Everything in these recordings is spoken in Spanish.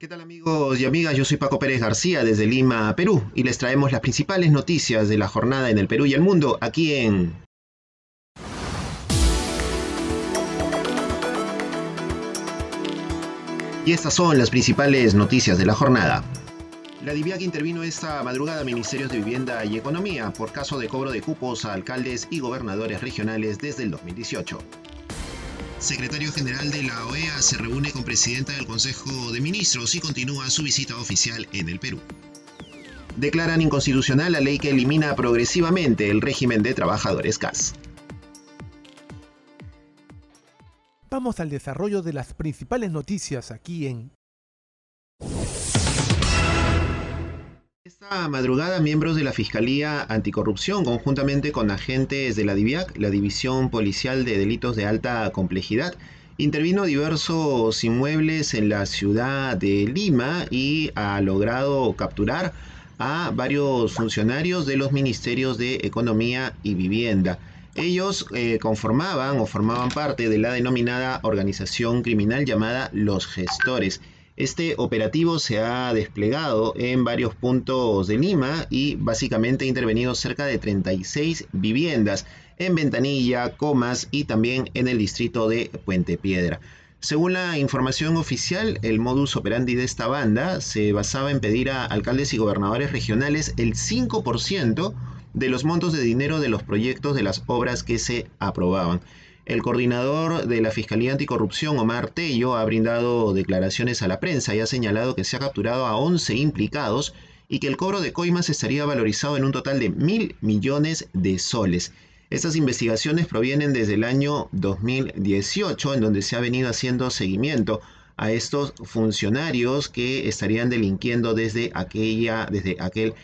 ¿Qué tal amigos y amigas? Yo soy Paco Pérez García desde Lima, Perú, y les traemos las principales noticias de la jornada en el Perú y el mundo aquí en... Y estas son las principales noticias de la jornada. La DIVIAC intervino esta madrugada a Ministerios de Vivienda y Economía por caso de cobro de cupos a alcaldes y gobernadores regionales desde el 2018 secretario general de la OEA se reúne con presidenta del Consejo de Ministros y continúa su visita oficial en el Perú. Declaran inconstitucional la ley que elimina progresivamente el régimen de trabajadores CAS. Vamos al desarrollo de las principales noticias aquí en Esta madrugada, miembros de la Fiscalía Anticorrupción, conjuntamente con agentes de la DIVIAC, la División Policial de Delitos de Alta Complejidad, intervino diversos inmuebles en la ciudad de Lima y ha logrado capturar a varios funcionarios de los ministerios de Economía y Vivienda. Ellos eh, conformaban o formaban parte de la denominada organización criminal llamada Los Gestores este operativo se ha desplegado en varios puntos de Lima y básicamente ha intervenido cerca de 36 viviendas en Ventanilla, Comas y también en el distrito de Puente Piedra. Según la información oficial, el modus operandi de esta banda se basaba en pedir a alcaldes y gobernadores regionales el 5% de los montos de dinero de los proyectos de las obras que se aprobaban. El coordinador de la Fiscalía Anticorrupción, Omar Tello, ha brindado declaraciones a la prensa y ha señalado que se ha capturado a 11 implicados y que el cobro de coimas estaría valorizado en un total de mil millones de soles. Estas investigaciones provienen desde el año 2018, en donde se ha venido haciendo seguimiento a estos funcionarios que estarían delinquiendo desde aquella, desde aquel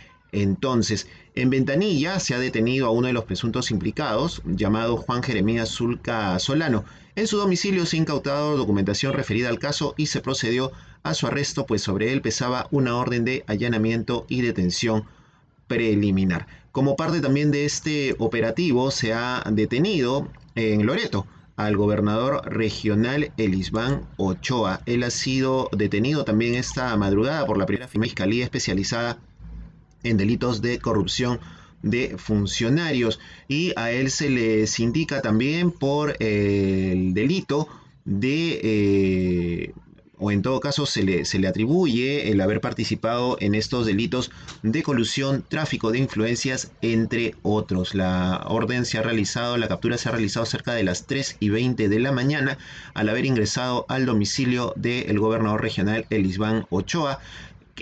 entonces, en Ventanilla se ha detenido a uno de los presuntos implicados, llamado Juan Jeremías Zulca Solano. En su domicilio se ha incautado documentación referida al caso y se procedió a su arresto, pues sobre él pesaba una orden de allanamiento y detención preliminar. Como parte también de este operativo se ha detenido en Loreto al gobernador regional Elisbán Ochoa. Él ha sido detenido también esta madrugada por la primera fiscalía especializada en delitos de corrupción de funcionarios y a él se les indica también por el delito de eh, o en todo caso se le, se le atribuye el haber participado en estos delitos de colusión, tráfico de influencias, entre otros. La orden se ha realizado, la captura se ha realizado cerca de las 3 y 20 de la mañana al haber ingresado al domicilio del gobernador regional Elisbán Ochoa.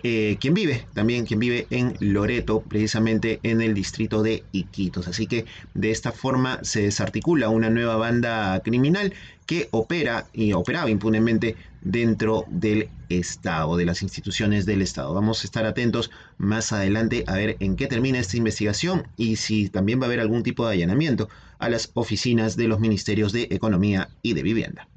Eh, quien vive, también quien vive en Loreto, precisamente en el distrito de Iquitos. Así que de esta forma se desarticula una nueva banda criminal que opera y operaba impunemente dentro del Estado, de las instituciones del Estado. Vamos a estar atentos más adelante a ver en qué termina esta investigación y si también va a haber algún tipo de allanamiento a las oficinas de los ministerios de Economía y de Vivienda.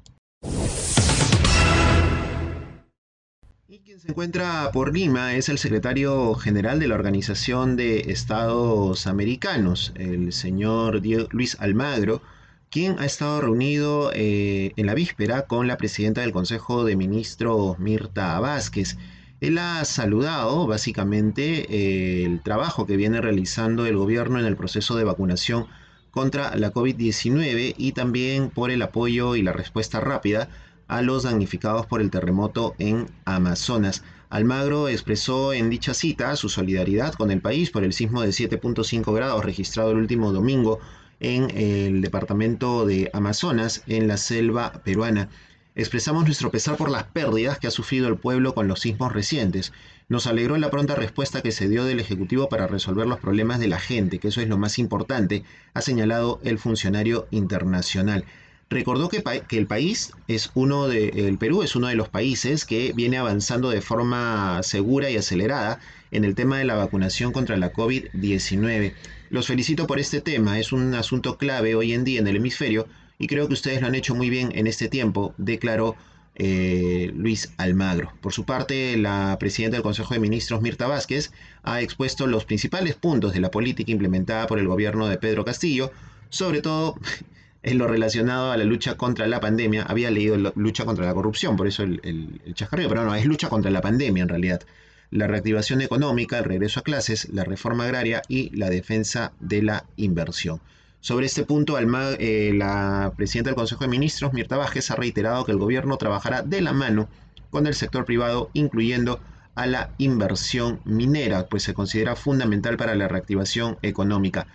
Se encuentra por Lima es el secretario general de la Organización de Estados Americanos, el señor Luis Almagro, quien ha estado reunido eh, en la víspera con la presidenta del Consejo de Ministros, Mirta Vázquez. Él ha saludado básicamente eh, el trabajo que viene realizando el gobierno en el proceso de vacunación contra la COVID-19 y también por el apoyo y la respuesta rápida a los damnificados por el terremoto en Amazonas. Almagro expresó en dicha cita su solidaridad con el país por el sismo de 7.5 grados registrado el último domingo en el departamento de Amazonas, en la selva peruana. Expresamos nuestro pesar por las pérdidas que ha sufrido el pueblo con los sismos recientes. Nos alegró la pronta respuesta que se dio del Ejecutivo para resolver los problemas de la gente, que eso es lo más importante, ha señalado el funcionario internacional recordó que, el país es uno de, el Perú es uno de los países que viene avanzando de forma segura y acelerada en el tema de la vacunación contra la COVID-19. Los felicito por este tema, es un asunto clave hoy en día en el hemisferio y creo que ustedes lo han hecho muy bien en este tiempo, declaró eh, Luis Almagro. Por su parte, la presidenta del Consejo de Ministros, Mirta Vázquez, ha expuesto los principales puntos de la política implementada por el gobierno de Pedro Castillo, sobre todo en lo relacionado a la lucha contra la pandemia. Había leído lucha contra la corrupción, por eso el, el, pero no, es lucha contra la pandemia en realidad. La reactivación económica, el regreso a clases, la reforma agraria y la defensa de la inversión. Sobre este punto, eh, la presidenta del Consejo de Ministros, Mirta Vázquez, ha reiterado que el gobierno trabajará de la mano con el sector privado, incluyendo a la inversión minera, pues se considera fundamental para la reactivación económica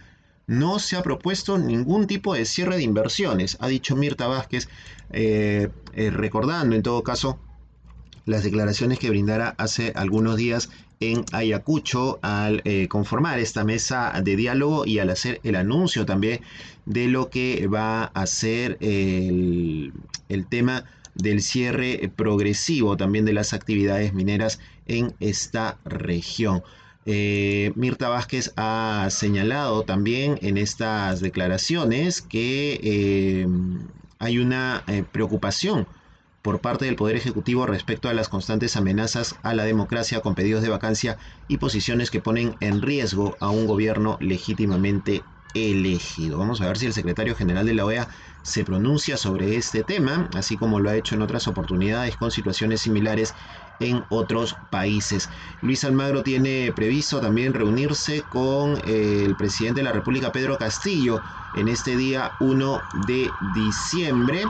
no se ha propuesto ningún tipo de cierre de inversiones, ha dicho Mirta Vázquez, eh, eh, recordando en todo caso las declaraciones que brindara hace algunos días en Ayacucho al eh, conformar esta mesa de diálogo y al hacer el anuncio también de lo que va a ser el, el tema del cierre progresivo también de las actividades mineras en esta región. Eh, Mirta Vázquez ha señalado también en estas declaraciones que eh, hay una eh, preocupación por parte del Poder Ejecutivo respecto a las constantes amenazas a la democracia con pedidos de vacancia y posiciones que ponen en riesgo a un gobierno legítimamente elegido. Vamos a ver si el secretario general de la OEA se pronuncia sobre este tema, así como lo ha hecho en otras oportunidades con situaciones similares en otros países. Luis Almagro tiene previsto también reunirse con eh, el presidente de la República, Pedro Castillo, en este día 1 de diciembre.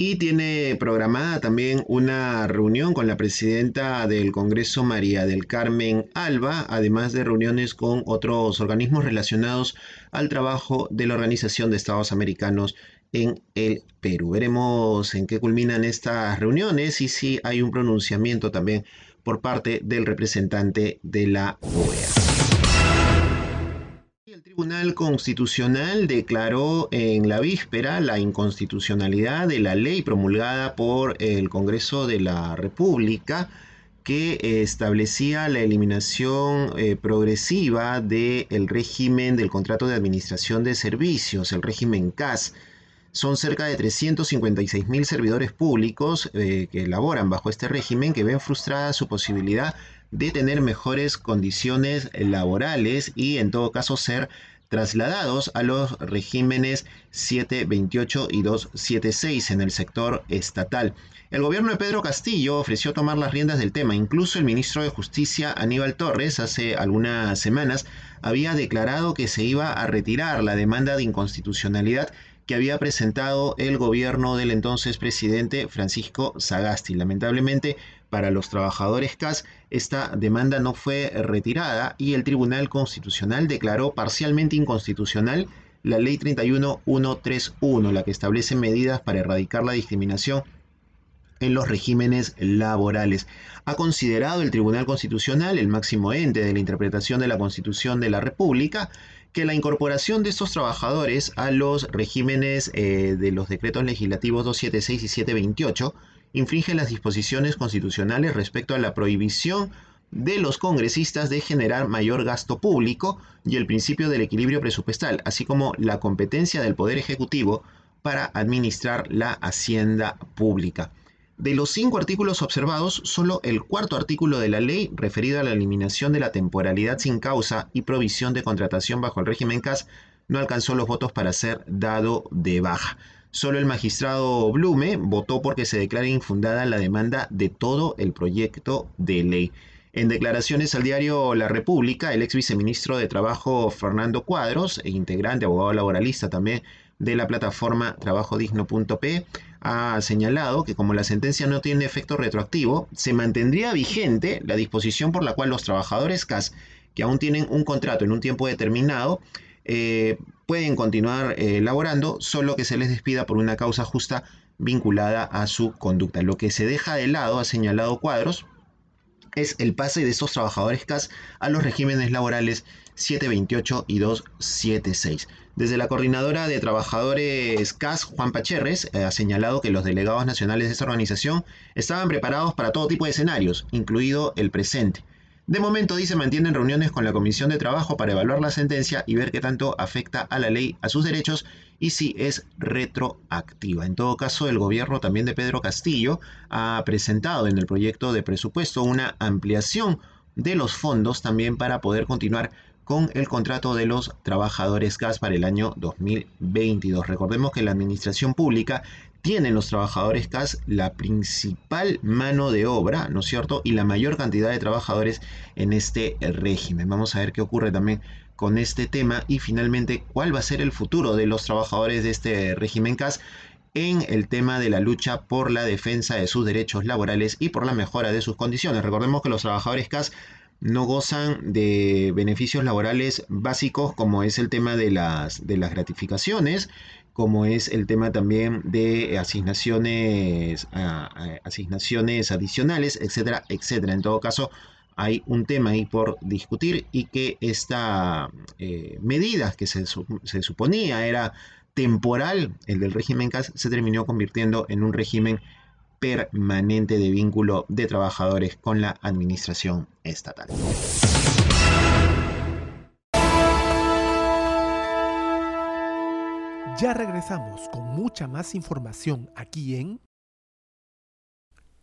Y tiene programada también una reunión con la presidenta del Congreso, María del Carmen Alba, además de reuniones con otros organismos relacionados al trabajo de la Organización de Estados Americanos en el Perú. Veremos en qué culminan estas reuniones y si hay un pronunciamiento también por parte del representante de la OEA. Tribunal Constitucional declaró en la víspera la inconstitucionalidad de la ley promulgada por el Congreso de la República que establecía la eliminación eh, progresiva del régimen del contrato de administración de servicios, el régimen CAS son cerca de 356 mil servidores públicos eh, que laboran bajo este régimen que ven frustrada su posibilidad de tener mejores condiciones laborales y en todo caso ser trasladados a los regímenes 728 y 276 en el sector estatal. El gobierno de Pedro Castillo ofreció tomar las riendas del tema. Incluso el ministro de Justicia, Aníbal Torres, hace algunas semanas había declarado que se iba a retirar la demanda de inconstitucionalidad que había presentado el gobierno del entonces presidente Francisco Sagasti. Lamentablemente, para los trabajadores CAS, esta demanda no fue retirada y el Tribunal Constitucional declaró parcialmente inconstitucional la Ley 31131, la que establece medidas para erradicar la discriminación en los regímenes laborales. Ha considerado el Tribunal Constitucional, el máximo ente de la interpretación de la Constitución de la República, que la incorporación de estos trabajadores a los regímenes eh, de los decretos legislativos 276 y 728 infringe las disposiciones constitucionales respecto a la prohibición de los congresistas de generar mayor gasto público y el principio del equilibrio presupuestal, así como la competencia del Poder Ejecutivo para administrar la hacienda pública. De los cinco artículos observados, solo el cuarto artículo de la ley, referido a la eliminación de la temporalidad sin causa y provisión de contratación bajo el régimen CAS, no alcanzó los votos para ser dado de baja. Solo el magistrado Blume votó porque se declare infundada la demanda de todo el proyecto de ley. En declaraciones al diario La República, el ex viceministro de Trabajo Fernando Cuadros, e integrante, abogado laboralista también de la plataforma trabajodigno.p, ha señalado que como la sentencia no tiene efecto retroactivo, se mantendría vigente la disposición por la cual los trabajadores CAS que aún tienen un contrato en un tiempo determinado eh, pueden continuar eh, laborando, solo que se les despida por una causa justa vinculada a su conducta. Lo que se deja de lado, ha señalado Cuadros, es el pase de estos trabajadores CAS a los regímenes laborales 728 y 276. Desde la coordinadora de trabajadores CAS, Juan Pacherres, eh, ha señalado que los delegados nacionales de esta organización estaban preparados para todo tipo de escenarios, incluido el presente. De momento, dice, mantienen reuniones con la Comisión de Trabajo para evaluar la sentencia y ver qué tanto afecta a la ley, a sus derechos y si es retroactiva. En todo caso, el gobierno también de Pedro Castillo ha presentado en el proyecto de presupuesto una ampliación de los fondos también para poder continuar con el contrato de los trabajadores gas para el año 2022. Recordemos que la administración pública tiene en los trabajadores gas la principal mano de obra, ¿no es cierto? Y la mayor cantidad de trabajadores en este régimen. Vamos a ver qué ocurre también con este tema y finalmente cuál va a ser el futuro de los trabajadores de este régimen CAS en el tema de la lucha por la defensa de sus derechos laborales y por la mejora de sus condiciones. Recordemos que los trabajadores CAS no gozan de beneficios laborales básicos como es el tema de las, de las gratificaciones, como es el tema también de asignaciones, asignaciones adicionales, etcétera, etcétera. En todo caso, hay un tema ahí por discutir y que esta eh, medida que se, se, suponía era temporal, el del régimen CAS, se terminó convirtiendo en un régimen permanente de vínculo de trabajadores con la administración estatal. Ya regresamos con mucha más información aquí en...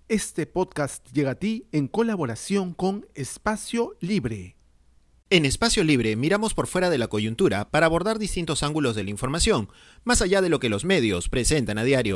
Este podcast llega a ti en colaboración con Espacio Libre. En Espacio Libre miramos por fuera de la coyuntura para abordar distintos ángulos de la información, más allá de lo que los medios presentan a diario.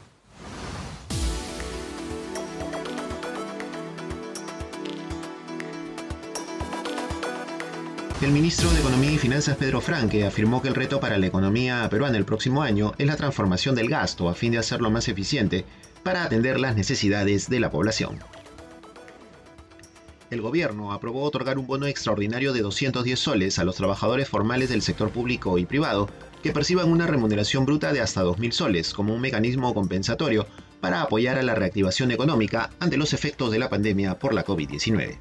El ministro de Economía y Finanzas Pedro Franque afirmó que el reto para la economía peruana el próximo año es la transformación del gasto a fin de hacerlo más eficiente para atender las necesidades de la población. El gobierno aprobó otorgar un bono extraordinario de 210 soles a los trabajadores formales del sector público y privado que perciban una remuneración bruta de hasta 2.000 soles como un mecanismo compensatorio para apoyar a la reactivación económica ante los efectos de la pandemia por la COVID-19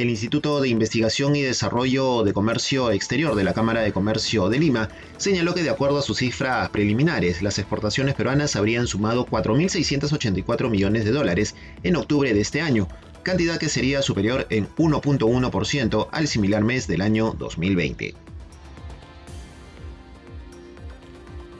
el Instituto de Investigación y Desarrollo de Comercio Exterior de la Cámara de Comercio de Lima señaló que de acuerdo a sus cifras preliminares, las exportaciones peruanas habrían sumado 4.684 millones de dólares en octubre de este año, cantidad que sería superior en 1.1% al similar mes del año 2020.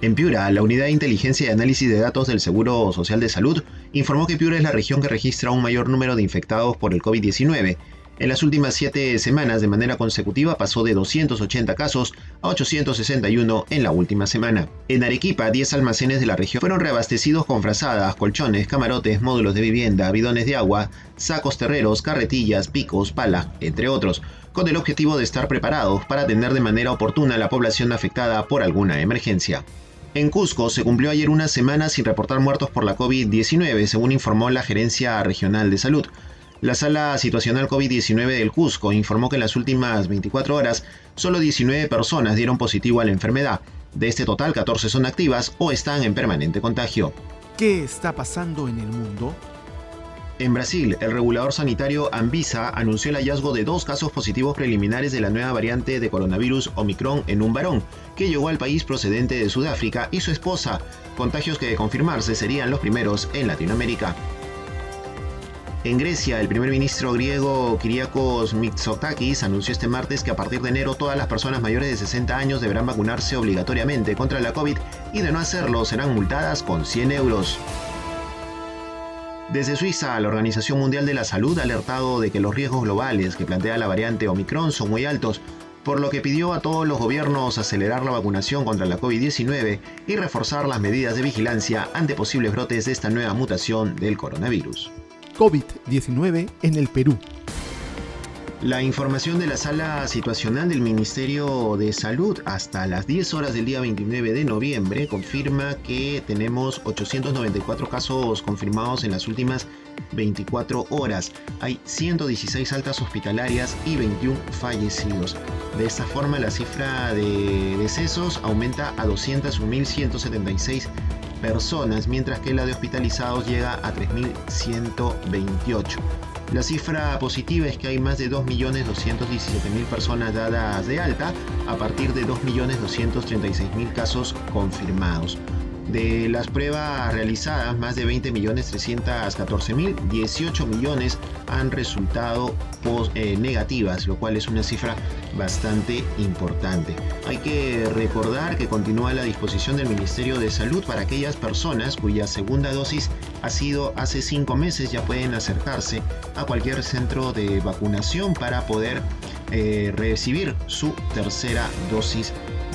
En Piura, la Unidad de Inteligencia y Análisis de Datos del Seguro Social de Salud informó que Piura es la región que registra un mayor número de infectados por el COVID-19 en las últimas siete semanas de manera consecutiva pasó de 280 casos a 861 en la última semana. En Arequipa, 10 almacenes de la región fueron reabastecidos con frazadas, colchones, camarotes, módulos de vivienda, bidones de agua, sacos terreros, carretillas, picos, pala, entre otros, con el objetivo de estar preparados para atender de manera oportuna a la población afectada por alguna emergencia. En Cusco se cumplió ayer una semana sin reportar muertos por la COVID-19, según informó la Gerencia Regional de Salud. La sala situacional COVID-19 del Cusco informó que en las últimas 24 horas solo 19 personas dieron positivo a la enfermedad. De este total, 14 son activas o están en permanente contagio. ¿Qué está pasando en el mundo? En Brasil, el regulador sanitario Anvisa anunció el hallazgo de dos casos positivos preliminares de la nueva variante de coronavirus Omicron en un varón, que llegó al país procedente de Sudáfrica, y su esposa, contagios que de confirmarse serían los primeros en Latinoamérica. En Grecia, el primer ministro griego Kyriakos Mitsotakis anunció este martes que a partir de enero todas las personas mayores de 60 años deberán vacunarse obligatoriamente contra la COVID y de no hacerlo serán multadas con 100 euros. Desde Suiza, la Organización Mundial de la Salud ha alertado de que los riesgos globales que plantea la variante Omicron son muy altos, por lo que pidió a todos los gobiernos acelerar la vacunación contra la COVID-19 y reforzar las medidas de vigilancia ante posibles brotes de esta nueva mutación del coronavirus. COVID-19 en el Perú. La información de la sala situacional del Ministerio de Salud hasta las 10 horas del día 29 de noviembre confirma que tenemos 894 casos confirmados en las últimas 24 horas. Hay 116 altas hospitalarias y 21 fallecidos. De esta forma la cifra de decesos aumenta a 201.176 personas, mientras que la de hospitalizados llega a 3.128. La cifra positiva es que hay más de 2.217.000 personas dadas de alta a partir de 2.236.000 casos confirmados. De las pruebas realizadas, más de 20 millones 314 mil, 18 millones han resultado eh, negativas, lo cual es una cifra bastante importante. Hay que recordar que continúa la disposición del Ministerio de Salud para aquellas personas cuya segunda dosis ha sido hace cinco meses, ya pueden acercarse a cualquier centro de vacunación para poder eh, recibir su tercera dosis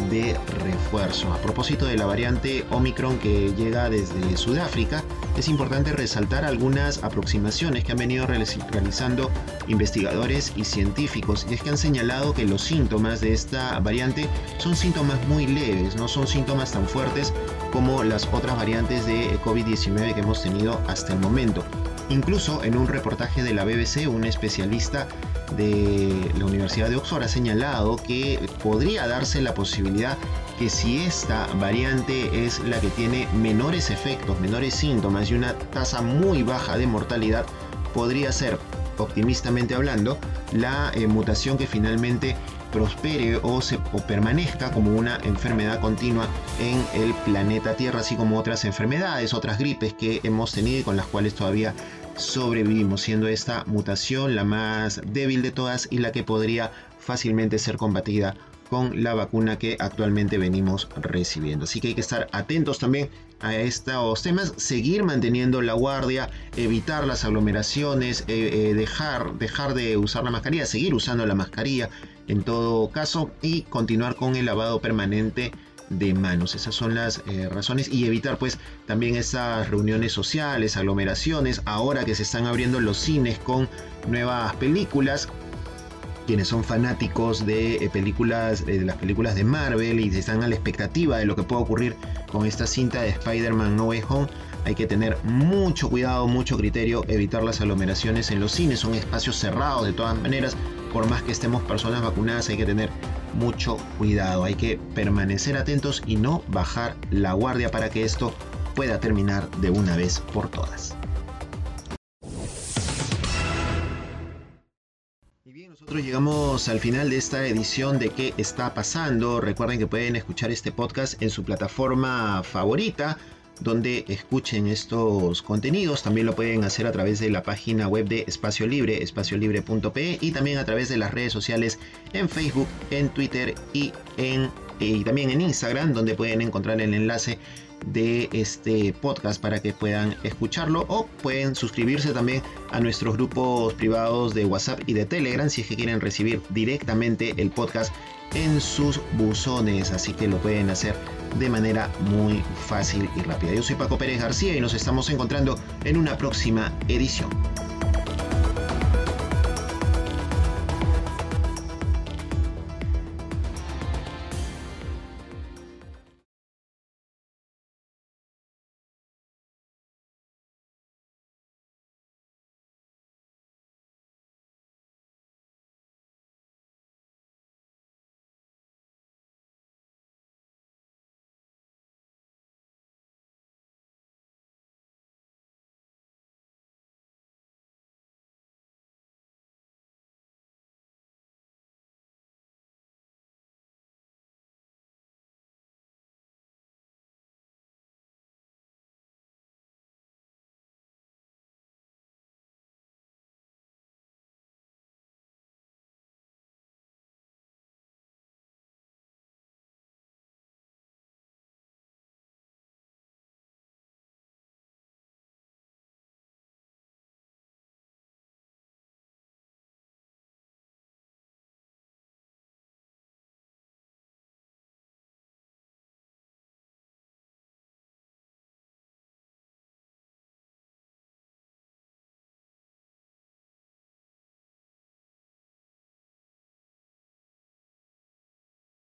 de refuerzo. A propósito de la variante Omicron que llega desde Sudáfrica, es importante resaltar algunas aproximaciones que han venido realizando investigadores y científicos, y es que han señalado que los síntomas de esta variante son síntomas muy leves, no son síntomas tan fuertes como las otras variantes de COVID-19 que hemos tenido hasta el momento. Incluso en un reportaje de la BBC, un especialista de la Universidad de Oxford ha señalado que podría darse la posibilidad que si esta variante es la que tiene menores efectos, menores síntomas y una tasa muy baja de mortalidad, podría ser, optimistamente hablando, la eh, mutación que finalmente prospere o, se, permanezca como una enfermedad continua en el planeta Tierra, así como otras enfermedades, otras gripes que hemos tenido y con las cuales todavía sobrevivimos, siendo esta mutación la más débil de todas y la que podría fácilmente ser combatida con la vacuna que actualmente venimos recibiendo. Así que hay que estar atentos también a estos temas, seguir manteniendo la guardia, evitar las aglomeraciones, eh, eh, dejar, dejar de usar la mascarilla, seguir usando la mascarilla en todo caso y continuar con el lavado permanente de manos. Esas son las eh, razones y evitar pues también esas reuniones sociales, aglomeraciones, ahora que se están abriendo los cines con nuevas películas. Quienes son fanáticos de eh, películas, eh, de las películas de Marvel y están a la expectativa de lo que pueda ocurrir con esta cinta de Spider-Man No Way Home, hay que tener mucho cuidado, mucho criterio, evitar las aglomeraciones en los cines, son espacios cerrados de todas maneras, por más que estemos personas vacunadas, hay que tener mucho cuidado. Hay que permanecer atentos y no bajar la guardia para que esto pueda terminar de una vez por todas. Y bien, nosotros llegamos al final de esta edición de ¿Qué está pasando? Recuerden que pueden escuchar este podcast en su plataforma favorita donde escuchen estos contenidos. También lo pueden hacer a través de la página web de Espacio Libre, espaciolibre.pe y también a través de las redes sociales en Facebook, en Twitter y, en, y también en Instagram, donde pueden encontrar el enlace de este podcast para que puedan escucharlo o pueden suscribirse también a nuestros grupos privados de WhatsApp y de Telegram si es que quieren recibir directamente el podcast en sus buzones así que lo pueden hacer de manera muy fácil y rápida. Yo soy Paco Pérez García y nos estamos encontrando en una próxima edición.